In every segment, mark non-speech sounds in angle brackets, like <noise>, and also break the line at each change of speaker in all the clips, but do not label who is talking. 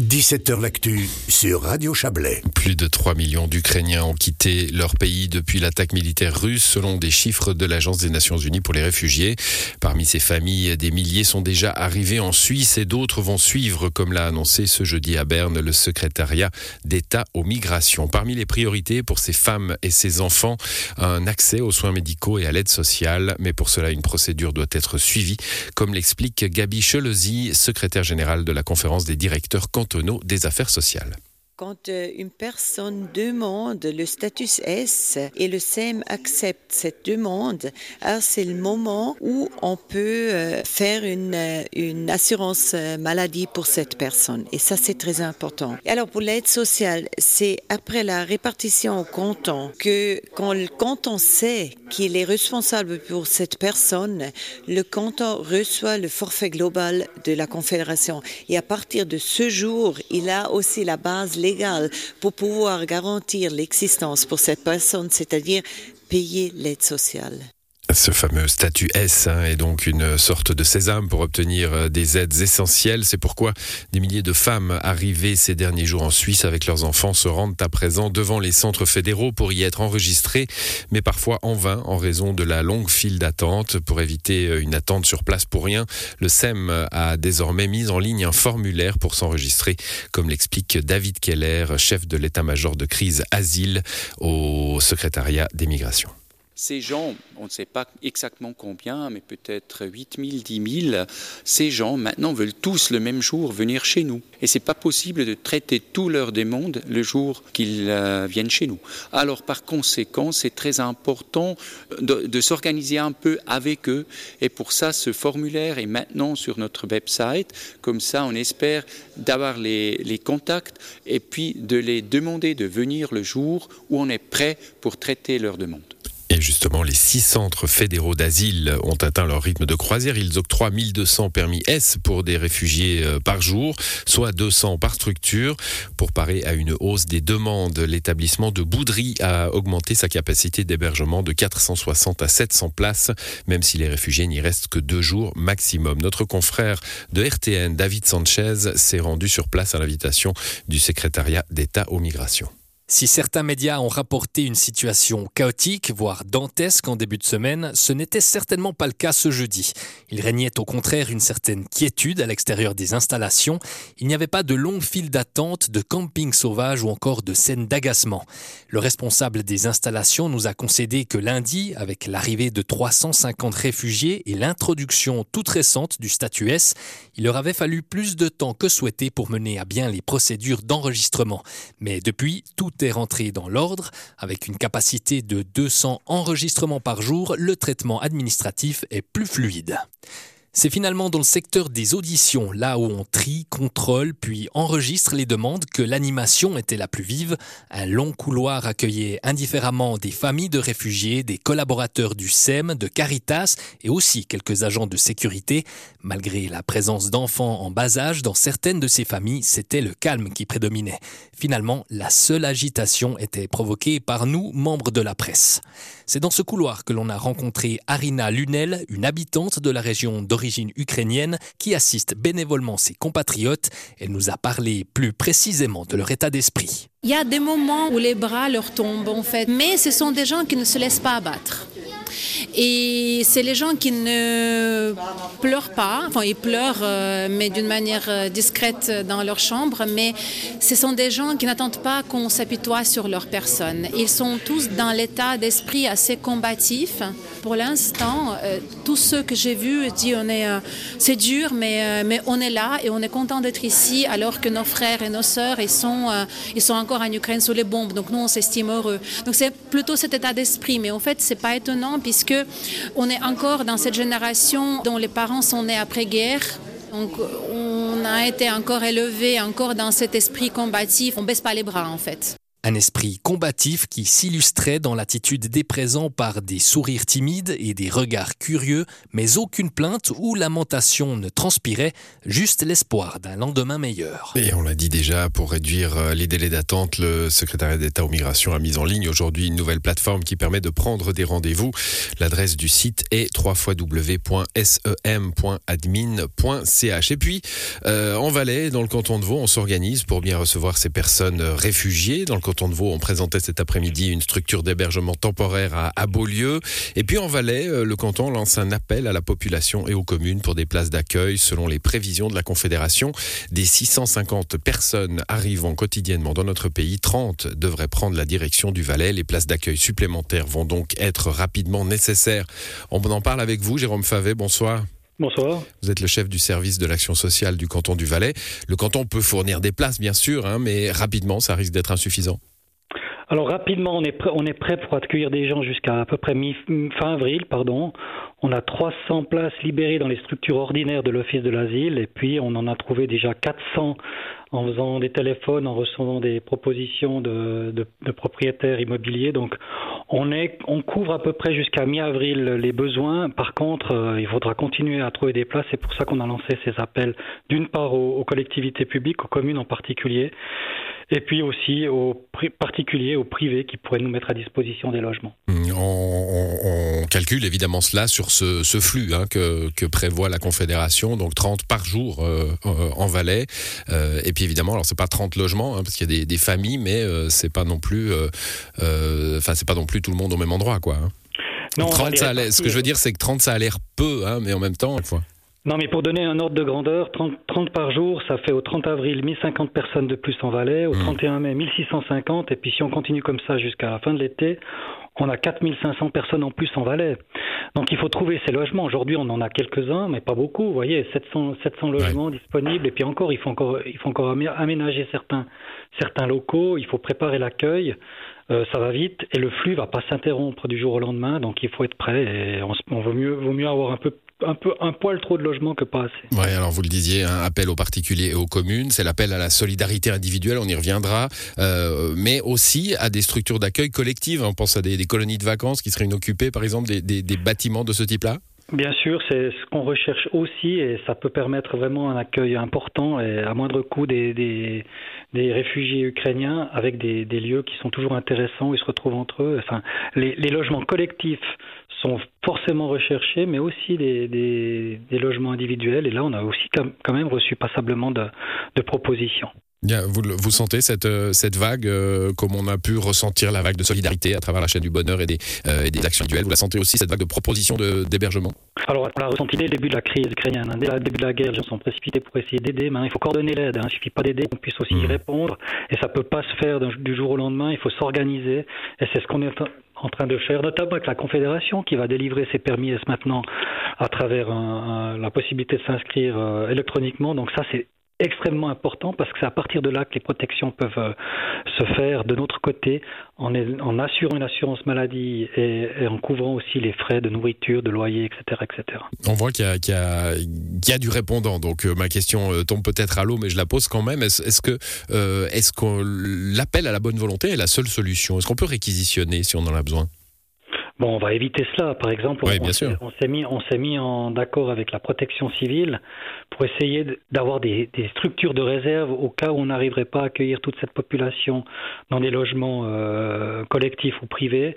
17h L'actu sur Radio Chablais.
Plus de 3 millions d'Ukrainiens ont quitté leur pays depuis l'attaque militaire russe, selon des chiffres de l'Agence des Nations Unies pour les réfugiés. Parmi ces familles, des milliers sont déjà arrivés en Suisse et d'autres vont suivre, comme l'a annoncé ce jeudi à Berne le secrétariat d'État aux migrations. Parmi les priorités pour ces femmes et ces enfants, un accès aux soins médicaux et à l'aide sociale. Mais pour cela, une procédure doit être suivie, comme l'explique Gabi Chelezi, secrétaire générale de la conférence des directeurs des affaires sociales.
Quand euh, une personne demande le statut S et le SEM accepte cette demande, c'est le moment où on peut euh, faire une, euh, assurance maladie pour cette personne. Et ça, c'est très important. Alors, pour l'aide sociale, c'est après la répartition au canton que quand le canton sait qu'il est responsable pour cette personne, le canton reçoit le forfait global de la Confédération. Et à partir de ce jour, il a aussi la base légale pour pouvoir garantir l'existence pour cette personne, c'est-à-dire payer l'aide sociale.
Ce fameux statut S hein, est donc une sorte de sésame pour obtenir euh, des aides essentielles. C'est pourquoi des milliers de femmes arrivées ces derniers jours en Suisse avec leurs enfants se rendent à présent devant les centres fédéraux pour y être enregistrés, mais parfois en vain en raison de la longue file d'attente. Pour éviter euh, une attente sur place pour rien, le SEM a désormais mis en ligne un formulaire pour s'enregistrer, comme l'explique David Keller, chef de l'état-major de crise asile au secrétariat des migrations.
Ces gens, on ne sait pas exactement combien, mais peut-être 8 000, 10 000, ces gens maintenant veulent tous le même jour venir chez nous. Et c'est pas possible de traiter tous leurs demandes le jour qu'ils euh, viennent chez nous. Alors par conséquent, c'est très important de, s'organiser un peu avec eux. Et pour ça, ce formulaire est maintenant sur notre website. Comme ça, on espère d'avoir les, les contacts et puis de les demander de venir le jour où on est prêt pour traiter leurs demandes.
Justement, les six centres fédéraux d'asile ont atteint leur rythme de croisière. Ils octroient 1200 permis S pour des réfugiés euh, par jour, soit 200 par structure. Pour parer à une hausse des demandes, l'établissement de Boudry a augmenté sa capacité d'hébergement de 460 à 700 places, même si les réfugiés n'y restent que deux jours maximum. Notre confrère de RTN, David Sanchez, s'est rendu sur place à l'invitation du secrétariat d'État aux migrations.
Si certains médias ont rapporté une situation chaotique, voire dantesque en début de semaine, ce n'était certainement pas le cas ce jeudi. Il régnait au contraire une certaine quiétude à l'extérieur des installations. Il n'y avait pas de longues files d'attente, de camping sauvage ou encore de scènes d'agacement. Le responsable des installations nous a concédé que lundi, avec l'arrivée de 350 réfugiés et l'introduction toute récente du statut S, il leur avait fallu plus de temps que souhaité pour mener à bien les procédures d'enregistrement. Mais depuis, tout est rentré dans l'ordre. Avec une capacité de 200 enregistrements par jour, le traitement administratif est plus fluide. C'est finalement dans le secteur des auditions, là où on trie, contrôle, puis enregistre les demandes, que l'animation était la plus vive. Un long couloir accueillait indifféremment des familles de réfugiés, des collaborateurs du SEM, de Caritas et aussi quelques agents de sécurité. Malgré la présence d'enfants en bas âge dans certaines de ces familles, c'était le calme qui prédominait. Finalement, la seule agitation était provoquée par nous, membres de la presse. C'est dans ce couloir que l'on a rencontré Arina Lunel, une habitante de la région d'origine ukrainienne qui assiste bénévolement ses compatriotes. Elle nous a parlé plus précisément de leur état d'esprit.
Il y a des moments où les bras leur tombent en fait, mais ce sont des gens qui ne se laissent pas abattre. Et c'est les gens qui ne pleurent pas, enfin ils pleurent, euh, mais d'une manière euh, discrète dans leur chambre, mais ce sont des gens qui n'attendent pas qu'on s'apitoie sur leur personne. Ils sont tous dans l'état d'esprit assez combatif. Pour l'instant, euh, tous ceux que j'ai vus disent c'est dur, mais, mais on est là et on est content d'être ici, alors que nos frères et nos sœurs ils sont, ils sont encore en Ukraine sous les bombes. Donc nous on s'estime heureux. Donc c'est plutôt cet état d'esprit, mais en fait c'est pas étonnant puisque on est encore dans cette génération dont les parents sont nés après-guerre. Donc on a été encore élevé encore dans cet esprit combatif. On baisse pas les bras en fait.
Un esprit combatif qui s'illustrait dans l'attitude des présents par des sourires timides et des regards curieux, mais aucune plainte ou lamentation ne transpirait, juste l'espoir d'un lendemain meilleur.
Et on l'a dit déjà, pour réduire euh, les délais d'attente, le secrétariat d'État aux migrations a mis en ligne aujourd'hui une nouvelle plateforme qui permet de prendre des rendez-vous. L'adresse du site est www.sem.admin.ch. Et puis, euh, en Valais, dans le canton de Vaud, on s'organise pour bien recevoir ces personnes réfugiées. Dans le canton on présentait cet après-midi une structure d'hébergement temporaire à, à, Beaulieu. Et puis en Valais, euh, le canton lance un appel à la population et aux communes pour des places d'accueil. Selon les prévisions de la Confédération, des 650 personnes arrivant quotidiennement dans notre pays, 30 devraient prendre la direction du Valais. Les places d'accueil supplémentaires vont donc être rapidement nécessaires. On en parle avec vous, Jérôme Favet. Bonsoir.
Bonsoir.
Vous êtes le chef du service de l'action sociale du canton du Valais. Le canton peut fournir des places, bien sûr, hein, mais rapidement, ça risque d'être insuffisant.
Alors rapidement, on est prêt, on est prêt pour accueillir des gens jusqu'à à peu près mi, fin avril, pardon. On a 300 places libérées dans les structures ordinaires de l'Office de l'asile et puis on en a trouvé déjà 400 en faisant des téléphones, en recevant des propositions de, propriétaires immobiliers. Donc on, est, on couvre à peu près jusqu'à mi-avril les besoins. Par contre, euh, il faudra continuer à trouver des places. C'est pour ça qu'on a lancé ces appels, d'une part aux, collectivités publiques, aux communes en particulier, et puis aussi aux particuliers, aux privés qui pourraient nous mettre à disposition des logements.
On calcule évidemment cela sur ce, ce flux hein, que, que, prévoit la Confédération, donc 30 par jour euh, en Valais. Euh, et puis évidemment, alors c'est pas 30 logements, hein, parce qu'il y a des, des, familles, mais euh, c'est pas non plus, euh, euh, enfin c'est pas non plus tout le monde au même endroit, quoi. Hein. Non, 30, ça allait, ce que je veux dire, c'est que 30 ça a l'air peu, hein, mais en même temps.
Non, mais pour donner un ordre de grandeur, 30, 30, par jour, ça fait au 30 avril 1050 personnes de plus en Valais, au mmh. 31 mai 1650, et puis si on continue comme ça jusqu'à la fin de l'été, on a 4500 personnes en plus en Valais. Donc il faut trouver ces logements. Aujourd'hui, on en a quelques-uns, mais pas beaucoup. Vous voyez, 700, 700 logements ouais. disponibles. Et puis encore, il faut encore, il faut encore aménager certains, certains locaux. Il faut préparer l'accueil. Euh, ça va vite et le flux va pas s'interrompre du jour au lendemain. Donc il faut être prêt. Et on, vaut mieux, avoir un peu un peu un poil trop de logements que pas assez.
Oui, alors vous le disiez, un appel aux particuliers et aux communes, c'est l'appel à la solidarité individuelle, on y reviendra, euh, mais aussi à des structures d'accueil collectives. On pense à des, colonies de vacances qui seraient inoccupées, par exemple, des bâtiments de ce type-là?
Bien sûr, c'est ce qu'on recherche aussi et ça peut permettre vraiment un accueil important et à moindre coût des, des, réfugiés ukrainiens avec des, lieux qui sont toujours intéressants où ils se retrouvent entre eux. Enfin, les, les logements collectifs sont forcément recherchés, mais aussi des, des, des, logements individuels. Et là, on a aussi quand même reçu passablement de, de propositions.
Bien, vous, vous sentez cette, cette vague, euh, comme on a pu ressentir la vague de solidarité à travers la chaîne du bonheur et des, euh, et des actions individuelles Vous la sentez aussi, cette vague de propositions d'hébergement?
Alors, on l'a ressenti dès le début de la crise ukrainienne. Dès le début de la guerre, les gens sont précipités pour essayer d'aider. Maintenant, il faut coordonner l'aide. Hein. Il ne suffit pas d'aider, on puisse aussi mmh. y répondre. Et ça ne peut pas se faire du jour au lendemain. Il faut s'organiser. Et c'est ce qu'on est en train de faire, notamment avec la Confédération qui va délivrer ses permis S maintenant à travers un, un, la possibilité de s'inscrire euh, électroniquement. Donc ça, c'est extrêmement important parce que c'est à partir de là que les protections peuvent euh, se faire de notre côté en, assurant une assurance maladie et, en couvrant aussi les frais de nourriture, de loyer, etc. etc.
On voit qu'il y, qu y, a du répondant, donc euh, ma question euh, tombe peut-être à l'eau, mais je la pose quand même. Est-ce est que, que l'appel à la bonne volonté est la seule solution? Est-ce qu'on peut réquisitionner si on en a besoin?
Bon, on va éviter cela. Par exemple,
oui,
on, on s'est mis, on s'est mis en accord avec la protection civile pour essayer d'avoir des, des, structures de réserve au cas où on n'arriverait pas à accueillir toute cette population dans des logements euh, collectifs ou privés.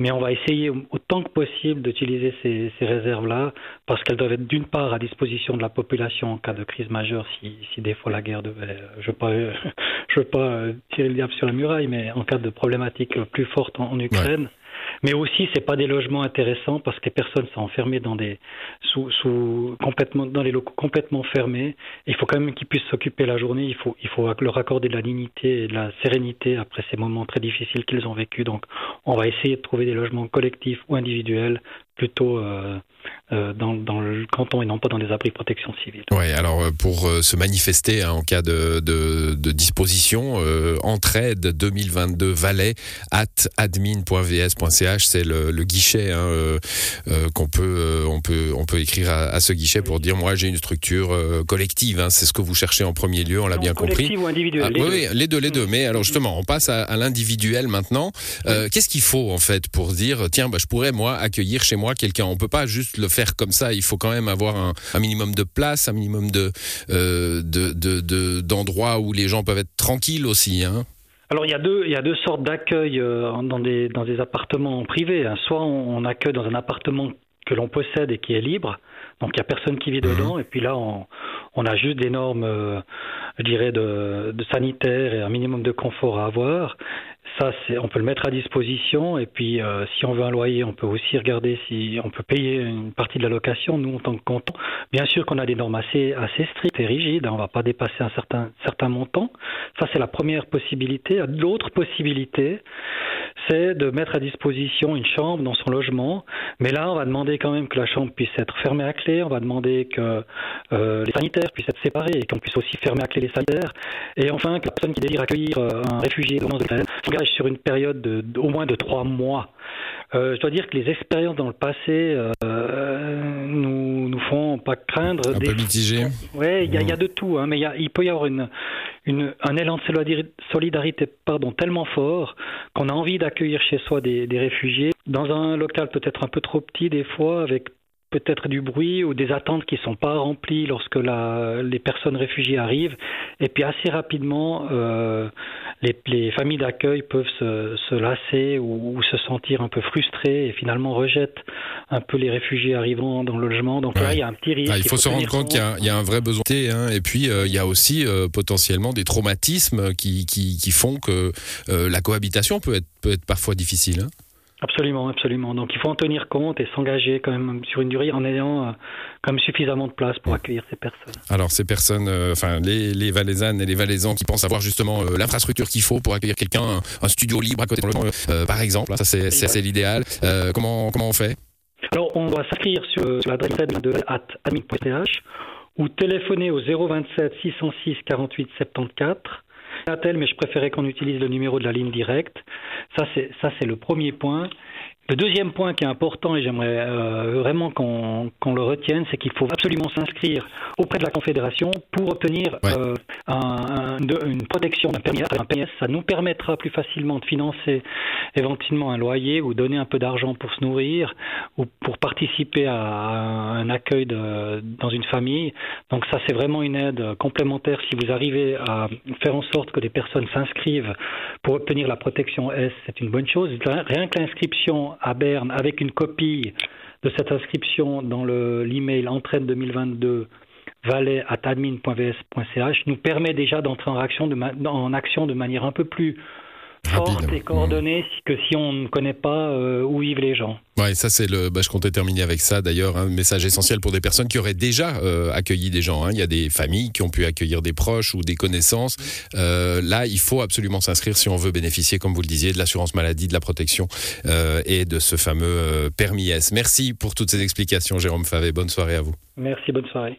Mais on va essayer autant que possible d'utiliser ces, ces réserves-là parce qu'elles doivent être d'une part à disposition de la population en cas de crise majeure si, si des fois la guerre devait, je veux pas, <laughs> je veux pas tirer le diable sur la muraille, mais en cas de problématique plus forte en, en Ukraine. Ouais mais aussi c'est pas des logements intéressants parce que les personnes sont enfermées dans des sous, sous complètement dans les locaux complètement fermés. Il faut quand même qu'ils puissent s'occuper la journée. Il faut il faut leur accorder de la dignité et de la sérénité après ces moments très difficiles qu'ils ont vécu. Donc on va essayer de trouver des logements collectifs ou individuels plutôt euh, dans, dans, le canton et non pas dans les abris de protection civile.
Ouais, alors euh, pour euh, se manifester hein, en cas de, de, de disposition, euh, entraide 2022 Valais at admin.vs.ch, c'est le, le, guichet hein, euh, qu'on peut on peut on peut écrire à, à ce guichet pour dire moi j'ai une structure collective. Hein, c'est ce que vous cherchez en premier lieu, on l'a bien compris.
ou individuel.
Ah,
les,
oui,
deux.
oui, les deux, les deux. Mais alors justement, on passe à, à l'individuel maintenant. Qu'est-ce qu'il faut en fait pour dire tiens, bah, je pourrais moi accueillir chez moi quelqu'un? On peut pas juste le faire comme ça. Il faut quand même avoir un, un minimum de place, un minimum de euh, d'endroits de, de, où les gens peuvent être tranquilles aussi. Hein.
Alors il y a deux, il y a deux sortes d'accueil euh, dans, des, dans des appartements privés. Hein. Soit on, on, accueille dans un appartement que l'on possède et qui est libre, donc il n'y a personne qui vit dedans, mmh. et puis là on, on a juste des normes, euh, je dirais, de, de sanitaire et un minimum de confort à avoir. Ça, on peut le mettre à disposition. Et puis, euh, si on veut un loyer, on peut aussi regarder si on peut payer une partie de la location, nous, en tant que canton. Bien sûr qu'on a des normes assez, strictes et rigides. Hein, on ne va pas dépasser un certain, montant. Ça, c'est la première possibilité. L'autre possibilité, c'est de mettre à disposition une chambre dans son logement. Mais là, on va demander quand même que la chambre puisse être fermée à clé. On va demander que euh, les sanitaires puissent être séparés et qu'on puisse aussi fermer à clé les sanitaires. Et enfin, que la personne qui désire accueillir euh, un réfugié dans Ukraine sur une période de, au moins de trois mois. Euh, je dois dire que les expériences dans le passé euh, nous, nous font pas craindre.
Un
des...
peu mitigé.
Ouais, il y, a, y a de tout, hein, mais y a, il peut y avoir une, une, un élan de solidarité pardon, tellement fort qu'on a envie d'accueillir chez soi des, des réfugiés dans un local peut-être un peu trop petit des fois, avec peut-être du bruit ou des attentes qui ne sont pas remplies lorsque la, les personnes réfugiées arrivent. Et puis assez rapidement, euh, les, les, familles d'accueil peuvent se, se lasser ou, ou, se sentir un peu frustrées et finalement rejettent un peu les réfugiés arrivant dans le logement. Donc ouais. là, il y a un petit risque.
Ah, il faut, faut se rendre compte qu'il y, y, a un vrai besoin. Hein, et puis, euh, il y a aussi euh, potentiellement des traumatismes qui, qui, qui font que la cohabitation peut être, peut être parfois difficile. Hein.
Absolument, absolument. Donc il faut en tenir compte et s'engager quand même sur une durée en ayant euh, quand même suffisamment de place pour accueillir ces personnes.
Alors ces personnes, euh, enfin les, les Valaisannes et les Valaisans qui pensent avoir justement euh, l'infrastructure qu'il faut pour accueillir quelqu'un, un, un, studio libre à côté de par exemple, ça c'est c'est l'idéal. comment comment on fait?
Alors on doit s'inscrire sur, sur l'adresse de admin.ch ou téléphoner au 027 606 48 74 Tel, mais je préférais qu'on utilise le numéro de la ligne directe. Ça, c'est le premier point. Le deuxième point qui est important et j'aimerais euh, vraiment qu'on qu le retienne, c'est qu'il faut absolument s'inscrire auprès de la Confédération pour obtenir
ouais.
euh, un, un, de, une protection d'un permis. Ça nous permettra plus facilement de financer éventuellement un loyer ou donner un peu d'argent pour se nourrir ou pour participer à un accueil de, dans une famille. Donc ça, c'est vraiment une aide complémentaire si vous arrivez à faire en sorte que les personnes s'inscrivent pour obtenir la protection S, c'est une bonne chose. Rien que l'inscription à Berne avec une copie de cette inscription dans l'email le, entraîne 2022 valet at admin.vs.ch nous permet déjà d'entrer en en action de manière un peu plus forte
Rapide.
et coordonnée mmh. que si on ne connaît pas euh, où vivent les gens.
Ouais, ça c'est le. Bah, je comptais terminer avec ça d'ailleurs, un message essentiel pour des personnes qui auraient déjà euh, accueilli des gens. Hein. Il y a des familles qui ont pu accueillir des proches ou des connaissances. Euh, là, il faut absolument s'inscrire si on veut bénéficier, comme vous le disiez, de l'assurance maladie, de la protection et de ce fameux permis S. Merci pour toutes ces explications, Jérôme Favet. Bonne soirée à vous.
Merci, bonne soirée.